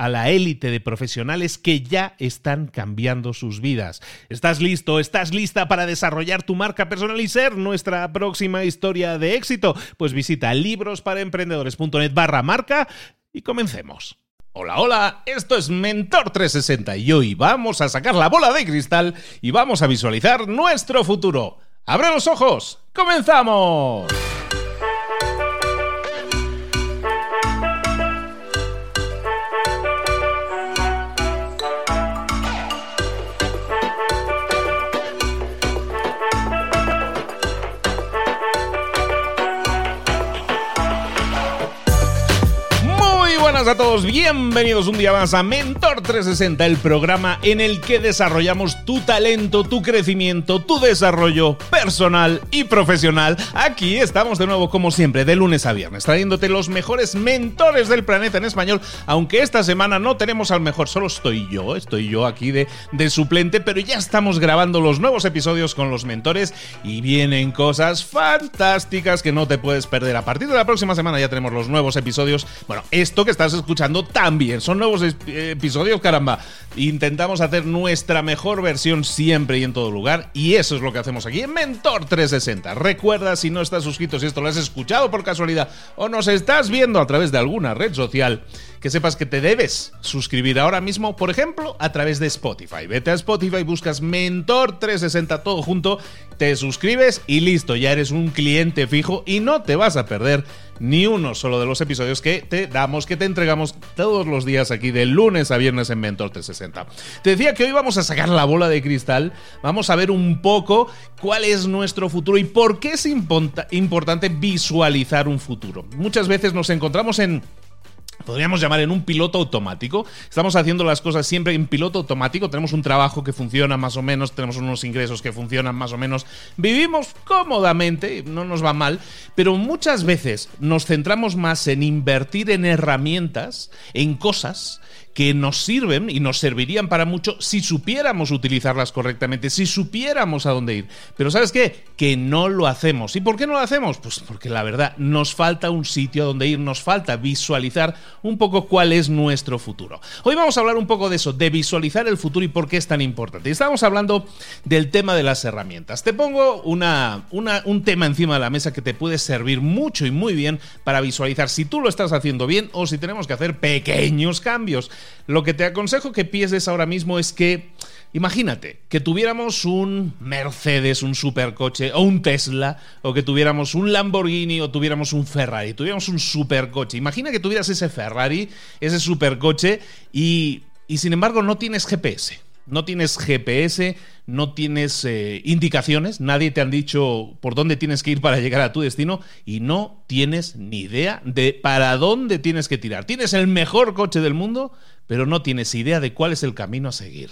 a la élite de profesionales que ya están cambiando sus vidas. ¿Estás listo? ¿Estás lista para desarrollar tu marca personal y ser nuestra próxima historia de éxito? Pues visita librosparaemprendedores.net barra marca y comencemos. Hola, hola, esto es Mentor 360 y hoy vamos a sacar la bola de cristal y vamos a visualizar nuestro futuro. ¡Abre los ojos! ¡Comenzamos! A todos, bienvenidos un día más a Mentor 360, el programa en el que desarrollamos tu talento, tu crecimiento, tu desarrollo personal y profesional. Aquí estamos de nuevo como siempre, de lunes a viernes, trayéndote los mejores mentores del planeta en español, aunque esta semana no tenemos al mejor, solo estoy yo, estoy yo aquí de, de suplente, pero ya estamos grabando los nuevos episodios con los mentores y vienen cosas fantásticas que no te puedes perder. A partir de la próxima semana ya tenemos los nuevos episodios. Bueno, esto que estás escuchando también. Son nuevos episodios, caramba. Intentamos hacer nuestra mejor versión siempre y en todo lugar. Y eso es lo que hacemos aquí en Mentor 360. Recuerda, si no estás suscrito, si esto lo has escuchado por casualidad o nos estás viendo a través de alguna red social, que sepas que te debes suscribir ahora mismo, por ejemplo, a través de Spotify. Vete a Spotify, buscas Mentor 360 todo junto, te suscribes y listo, ya eres un cliente fijo y no te vas a perder ni uno solo de los episodios que te damos, que te entregamos todos los días aquí de lunes a viernes en Mentor 360. Te decía que hoy vamos a sacar la bola de cristal, vamos a ver un poco cuál es nuestro futuro y por qué es importante visualizar un futuro. Muchas veces nos encontramos en podríamos llamar en un piloto automático. Estamos haciendo las cosas siempre en piloto automático. Tenemos un trabajo que funciona más o menos, tenemos unos ingresos que funcionan más o menos. Vivimos cómodamente, no nos va mal, pero muchas veces nos centramos más en invertir en herramientas, en cosas que nos sirven y nos servirían para mucho si supiéramos utilizarlas correctamente, si supiéramos a dónde ir. Pero ¿sabes qué? Que no lo hacemos. ¿Y por qué no lo hacemos? Pues porque la verdad nos falta un sitio a donde ir, nos falta visualizar un poco cuál es nuestro futuro. Hoy vamos a hablar un poco de eso, de visualizar el futuro y por qué es tan importante. Estamos hablando del tema de las herramientas. Te pongo una, un tema encima de la mesa que te puede servir mucho y muy bien para visualizar si tú lo estás haciendo bien o si tenemos que hacer pequeños cambios. Lo que te aconsejo que pienses ahora mismo es que, imagínate, que tuviéramos un Mercedes, un supercoche, o un Tesla, o que tuviéramos un Lamborghini, o tuviéramos un Ferrari, tuviéramos un supercoche. Imagina que tuvieras ese Ferrari, ese supercoche, y, y sin embargo no tienes GPS. No tienes GPS, no tienes eh, indicaciones, nadie te han dicho por dónde tienes que ir para llegar a tu destino y no tienes ni idea de para dónde tienes que tirar. Tienes el mejor coche del mundo, pero no tienes idea de cuál es el camino a seguir.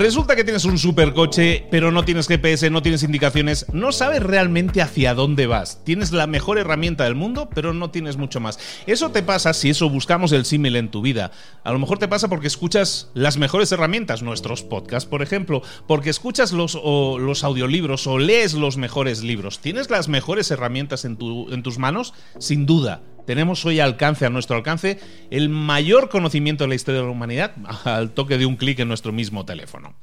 Resulta que tienes un supercoche, pero no tienes GPS, no tienes indicaciones, no sabes realmente hacia dónde vas. Tienes la mejor herramienta del mundo, pero no tienes mucho más. Eso te pasa si eso buscamos el símil en tu vida. A lo mejor te pasa porque escuchas las mejores herramientas, nuestros podcasts, por ejemplo, porque escuchas los, los audiolibros o lees los mejores libros. ¿Tienes las mejores herramientas en, tu, en tus manos? Sin duda tenemos hoy alcance, a nuestro alcance, el mayor conocimiento de la historia de la humanidad al toque de un clic en nuestro mismo teléfono.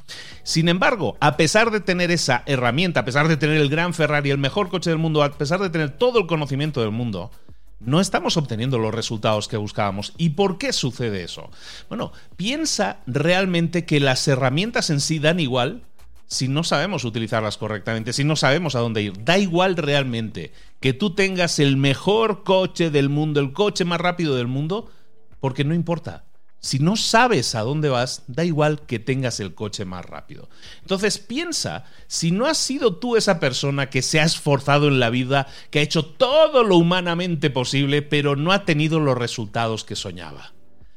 Sin embargo, a pesar de tener esa herramienta, a pesar de tener el gran Ferrari, el mejor coche del mundo, a pesar de tener todo el conocimiento del mundo, no estamos obteniendo los resultados que buscábamos. ¿Y por qué sucede eso? Bueno, piensa realmente que las herramientas en sí dan igual si no sabemos utilizarlas correctamente, si no sabemos a dónde ir. Da igual realmente que tú tengas el mejor coche del mundo, el coche más rápido del mundo, porque no importa. Si no sabes a dónde vas, da igual que tengas el coche más rápido. Entonces piensa, si no has sido tú esa persona que se ha esforzado en la vida, que ha hecho todo lo humanamente posible, pero no ha tenido los resultados que soñaba.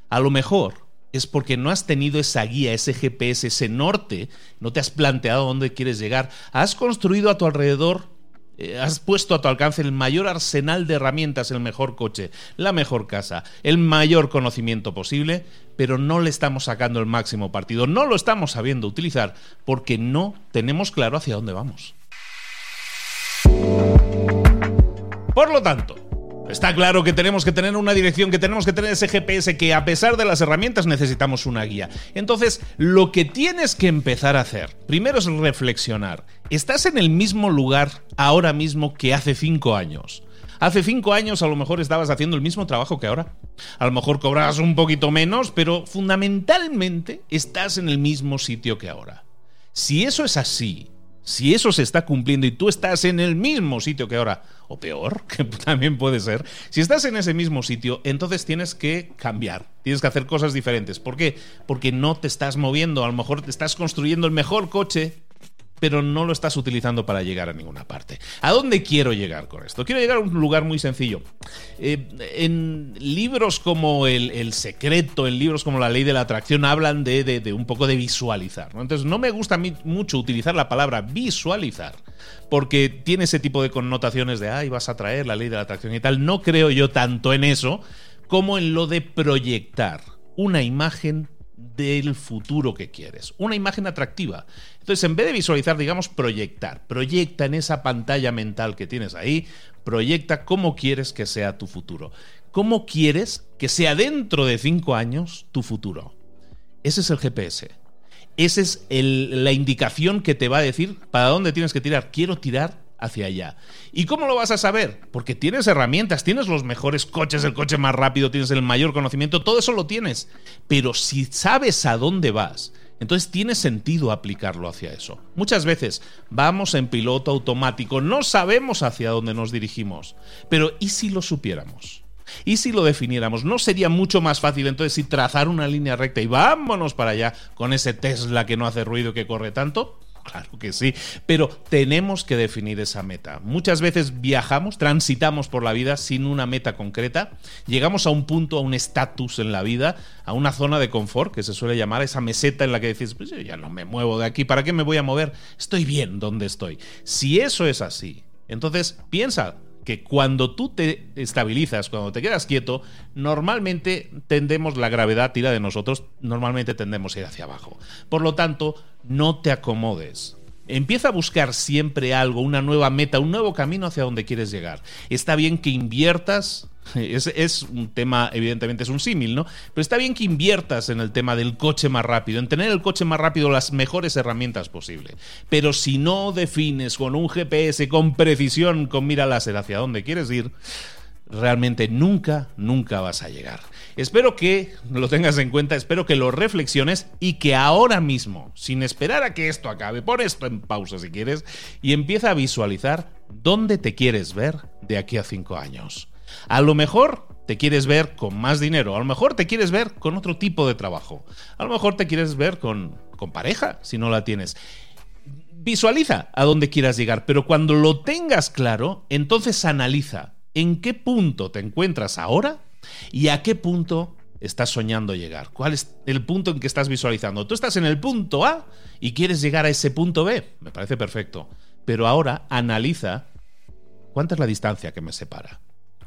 A lo mejor es porque no has tenido esa guía, ese GPS, ese norte, no te has planteado dónde quieres llegar, has construido a tu alrededor, eh, has puesto a tu alcance el mayor arsenal de herramientas, el mejor coche, la mejor casa, el mayor conocimiento posible, pero no le estamos sacando el máximo partido, no lo estamos sabiendo utilizar porque no tenemos claro hacia dónde vamos. Por lo tanto, Está claro que tenemos que tener una dirección, que tenemos que tener ese GPS, que a pesar de las herramientas necesitamos una guía. Entonces, lo que tienes que empezar a hacer, primero es reflexionar. ¿Estás en el mismo lugar ahora mismo que hace cinco años? Hace cinco años a lo mejor estabas haciendo el mismo trabajo que ahora. A lo mejor cobrabas un poquito menos, pero fundamentalmente estás en el mismo sitio que ahora. Si eso es así, si eso se está cumpliendo y tú estás en el mismo sitio que ahora, o peor, que también puede ser, si estás en ese mismo sitio, entonces tienes que cambiar, tienes que hacer cosas diferentes. ¿Por qué? Porque no te estás moviendo, a lo mejor te estás construyendo el mejor coche pero no lo estás utilizando para llegar a ninguna parte. ¿A dónde quiero llegar con esto? Quiero llegar a un lugar muy sencillo. Eh, en libros como el, Secreto, en libros como La Ley de la Atracción, hablan de, un poco de visualizar. Entonces, no me gusta mucho utilizar la palabra visualizar, porque tiene ese tipo de connotaciones de, ay, vas a traer la ley de la atracción y tal. No creo yo tanto en eso como en lo de proyectar una imagen del futuro que quieres. Una imagen atractiva. Entonces, en vez de visualizar, digamos, proyectar. Proyecta en esa pantalla mental que tienes ahí, proyecta cómo quieres que sea tu futuro. ¿Cómo quieres que sea dentro de cinco años tu futuro? Ese es el GPS. Esa es la indicación que te va a decir para dónde tienes que tirar. Quiero tirar hacia allá. ¿Y cómo lo vas a saber? Porque tienes herramientas, tienes los mejores coches, el coche más rápido, tienes el mayor conocimiento, todo eso lo tienes. Pero si sabes a dónde vas, entonces tiene sentido aplicarlo hacia eso. Muchas veces vamos en piloto automático, no sabemos hacia dónde nos dirigimos. Pero ¿y si lo supiéramos? ¿Y si lo definiéramos? ¿No sería mucho más fácil entonces si trazar una línea recta y vámonos para allá con ese Tesla que no hace ruido que corre tanto? Claro que sí, pero tenemos que definir esa meta. Muchas veces viajamos, transitamos por la vida sin una meta concreta, llegamos a un punto, a un estatus en la vida, a una zona de confort, que se suele llamar esa meseta en la que dices, pues yo ya no me muevo de aquí, ¿para qué me voy a mover? Estoy bien donde estoy. Si eso es así, entonces piensa, cuando tú te estabilizas, cuando te quedas quieto, normalmente tendemos, la gravedad tira de nosotros, normalmente tendemos a ir hacia abajo. Por lo tanto, no te acomodes. Empieza a buscar siempre algo, una nueva meta, un nuevo camino hacia donde quieres llegar. Está bien que inviertas es, un tema, evidentemente es un símil, ¿no? Pero está bien que inviertas en el tema del coche más rápido, en tener el coche más rápido las mejores herramientas posible. Pero si no defines con un GPS, con precisión, con mira láser hacia dónde quieres ir, realmente nunca, nunca vas a llegar. Espero que lo tengas en cuenta, espero que lo reflexiones y que ahora mismo, sin esperar a que esto acabe, pon esto en pausa si quieres y empieza a visualizar dónde te quieres ver de aquí a cinco años. A lo mejor te quieres ver con más dinero, a lo mejor te quieres ver con otro tipo de trabajo, a lo mejor te quieres ver con, con pareja si no la tienes. Visualiza a dónde quieras llegar, pero cuando lo tengas claro, entonces analiza en qué punto te encuentras ahora y a qué punto estás soñando llegar? ¿Cuál es el punto en que estás visualizando? Tú estás en el punto A y quieres llegar a ese punto B. Me parece perfecto. Pero ahora analiza cuánta es la distancia que me separa.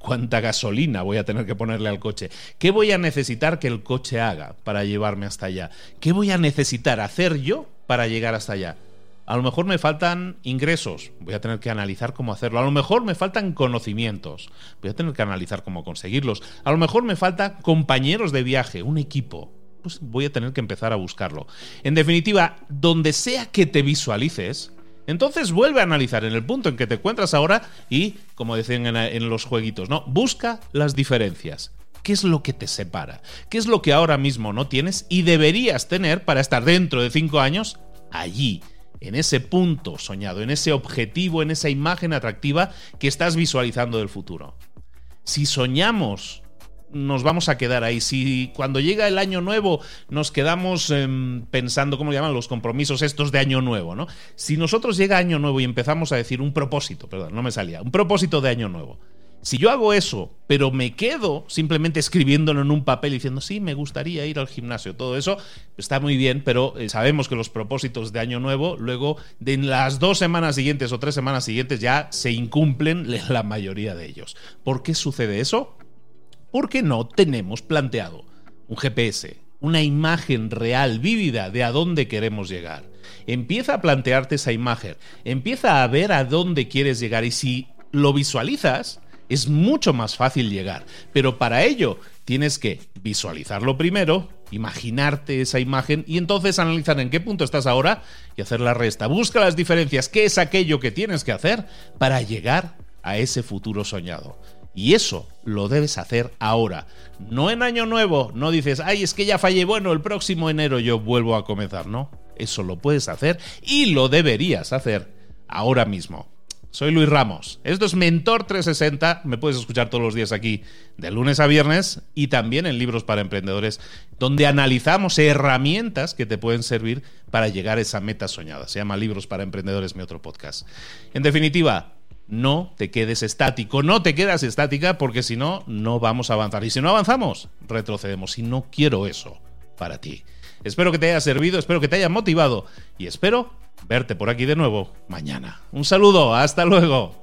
¿Cuánta gasolina voy a tener que ponerle al coche? ¿Qué voy a necesitar que el coche haga para llevarme hasta allá? ¿Qué voy a necesitar hacer yo para llegar hasta allá? A lo mejor me faltan ingresos, voy a tener que analizar cómo hacerlo. A lo mejor me faltan conocimientos, voy a tener que analizar cómo conseguirlos. A lo mejor me faltan compañeros de viaje, un equipo, pues voy a tener que empezar a buscarlo. En definitiva, donde sea que te visualices, entonces vuelve a analizar en el punto en que te encuentras ahora y, como decían en, los jueguitos, ¿no? Busca las diferencias. ¿Qué es lo que te separa? ¿Qué es lo que ahora mismo no tienes y deberías tener para estar dentro de cinco años allí? en ese punto soñado, en ese objetivo, en esa imagen atractiva que estás visualizando del futuro. Si soñamos, nos vamos a quedar ahí. Si cuando llega el año nuevo nos quedamos em, pensando, ¿cómo llaman? Los compromisos estos de año nuevo, ¿no? Si nosotros llega año nuevo y empezamos a decir un propósito, perdón, no me salía, un propósito de año nuevo si yo hago eso, pero me quedo simplemente escribiéndolo en un papel diciendo, sí, me gustaría ir al gimnasio, todo eso está muy bien, pero eh, sabemos que los propósitos de Año Nuevo, luego de las dos semanas siguientes o tres semanas siguientes ya se incumplen la mayoría de ellos. ¿Por qué sucede eso? Porque no tenemos planteado un GPS, una imagen real, vívida de a dónde queremos llegar. Empieza a plantearte esa imagen, empieza a ver a dónde quieres llegar y si lo visualizas, es mucho más fácil llegar. Pero para ello tienes que visualizarlo primero, imaginarte esa imagen y entonces analizar en qué punto estás ahora y hacer la resta. Busca las diferencias, qué es aquello que tienes que hacer para llegar a ese futuro soñado. Y eso lo debes hacer ahora, no en año nuevo, no dices, ay, es que ya fallé, bueno, el próximo enero yo vuelvo a comenzar, no, eso lo puedes hacer y lo deberías hacer ahora mismo. Soy Luis Ramos. Esto es Mentor 360. Me puedes escuchar todos los días aquí, de lunes a viernes, y también en Libros para Emprendedores, donde analizamos herramientas que te pueden servir para llegar a esa meta soñada. Se llama Libros para Emprendedores, mi otro podcast. En definitiva, no te quedes estático, no te quedas estática, porque si no, no vamos a avanzar. Y si no avanzamos, retrocedemos. Y no quiero eso para ti. Espero que te haya servido, espero que te haya motivado y espero verte por aquí de nuevo mañana. Un saludo, hasta luego.